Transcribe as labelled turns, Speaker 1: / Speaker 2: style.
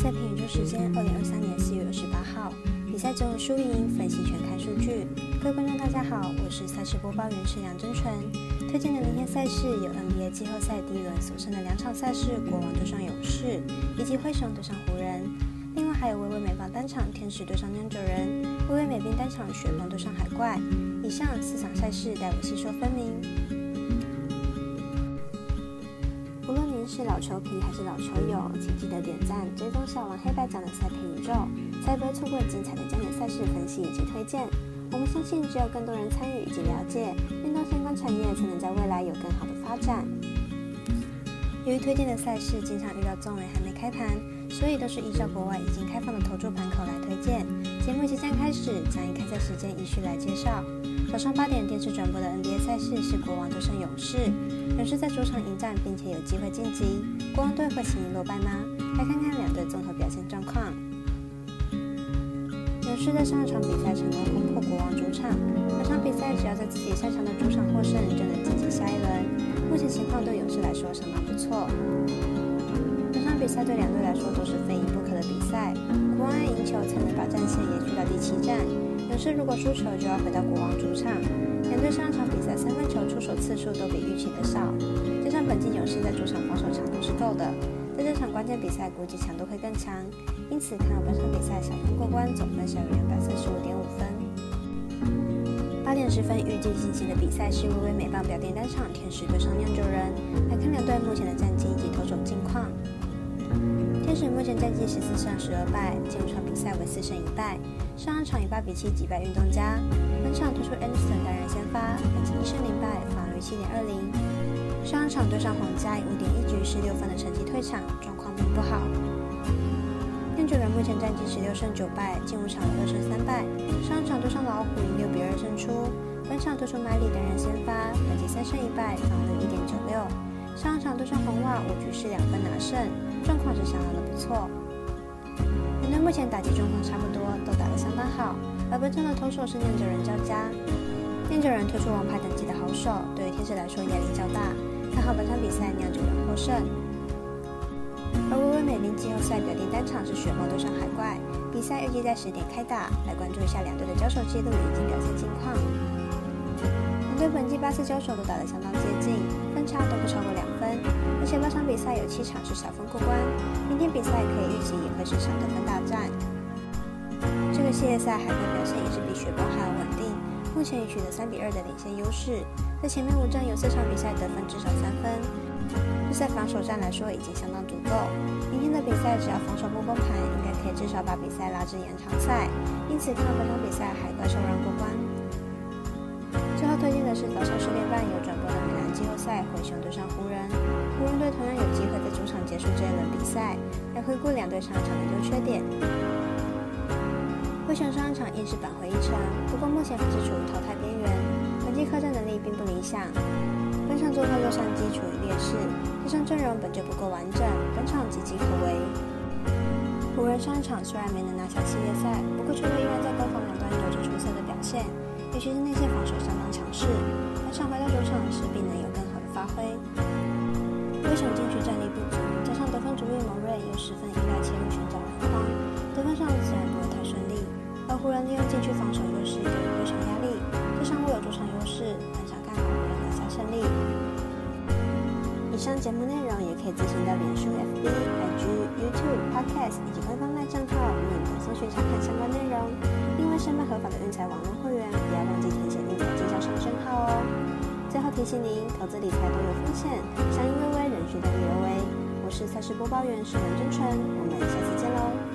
Speaker 1: 赛评宇宙时间，二零二三年四月二十八号，比赛中输赢分析全看数据。各位观众大家好，我是赛事播报员池梁真纯。推荐的明天赛事有 NBA 季后赛第一轮所剩的两场赛事，国王对上勇士，以及灰熊对上湖人。另外还有微微美棒单场天使对上酿酒人，微微美兵单场雪崩对上海怪。以上四场赛事，待我细说分明。是老球皮还是老球友，请记得点赞、追踪小王黑白奖的赛评宇宙，才不会错过精彩的焦点赛事分析以及推荐。我们相信，只有更多人参与以及了解运动相关产业，才能在未来有更好的发展。由于推荐的赛事经常遇到众人还没开盘，所以都是依照国外已经开放的投注盘口来推荐。节目即将开始，将以开赛时间依序来介绍。早上八点电视转播的 NBA 赛事是国王对上勇士。勇士在主场迎战，并且有机会晋级。国王队会轻易落败吗？来看看两队综合表现状况。勇士在上一场比赛成功攻破国王主场，本场比赛只要在自己擅长的主场获胜，就能晋级下一轮。目前情况对勇士来说相当不错。赛对两队来说都是非赢不可的比赛，国王要赢球才能把战线延续到第七战。勇士如果输球，就要回到国王主场。两队上场比赛三分球出手次数都比预期的少，加上本季勇士在主场防守强度是够的，在这场关键比赛估计强度会更强，因此看好本场比赛小分过关，总分小于两百三十五点五分。八点十分预计进行的比赛是微微美棒表弟单场天使对上酿酒人，来看两队目前的战绩以及投手近况。天使目前战绩十四胜十二败，进入场比赛为四胜一败。上一场以八比七击败运动家。本场推出 Anderson 担任先发，本季一胜零败，防御七点二零。上一场对上皇家以五点一局十六分的成绩退场，状况并不好。酿酒人目前战绩十六胜九败，进入场二胜三败。上一场对上老虎以六比二胜出。本场推出麦里担任先发，本季三胜一败，防御一点九六。上一场对上红袜五局是两分拿胜。状况是相当的不错，两队目前打击状况差不多，都打得相当好。而本场的投手是酿酒人交加，酿酒人推出王牌等级的好手，对于天使来说压力较大。看好本场比赛酿酒人获胜。而微微美林季后赛表定单场是雪豹对上海怪，比赛预计在十点开打，来关注一下两队的交手记录以及表现情况。跟本季八次交手都打得相当接近，分差都不超过两分。而且八场比赛有七场是小分过关，明天比赛可以预计也会是场得分大战。这个系列赛海怪表现也是比雪豹还要稳定，目前已取得三比二的领先优势，在前面五战有四场比赛得分至少三分，这在防守战来说已经相当足够。明天的比赛只要防守不崩盘，应该可以至少把比赛拉至延长赛，因此看到本场比赛海怪受让过关。晚上十点半有转播的美篮季后赛灰熊对上湖人。湖人队同样有机会在主场结束这一轮比赛。来回顾两队上场的优缺点。灰熊上场硬是扳回一城，不过目前还是处于淘汰边缘。本季客战能力并不理想，本场做客洛杉矶处于劣势，加上阵容本就不够完整，本场岌岌可危。湖人上一场虽然没能拿下系列赛，不过球队依然在攻防两端有着出色的表现，尤其是内线防守相当强势。本场回到主场势必能有更好的发挥。灰熊禁区战力不足，加上得分主力蒙瑞又十分依赖切入寻找篮筐，得分上自然不会太顺利。而湖人利用禁区防守优势给予灰熊压力，加上握有主场优势，很想看好湖人拿下胜利。以上节目内容也可以自行到脸书、FB、IG、YouTube、Podcast 以及官方赖账号免费搜寻查看相关内容。申办合法的运财网络会员，不要忘记填写运财经销商证号哦。最后提醒您，投资理财都有风险，相信微微，人需量力而为。我是赛事播报员，石文真纯，我们下次见喽。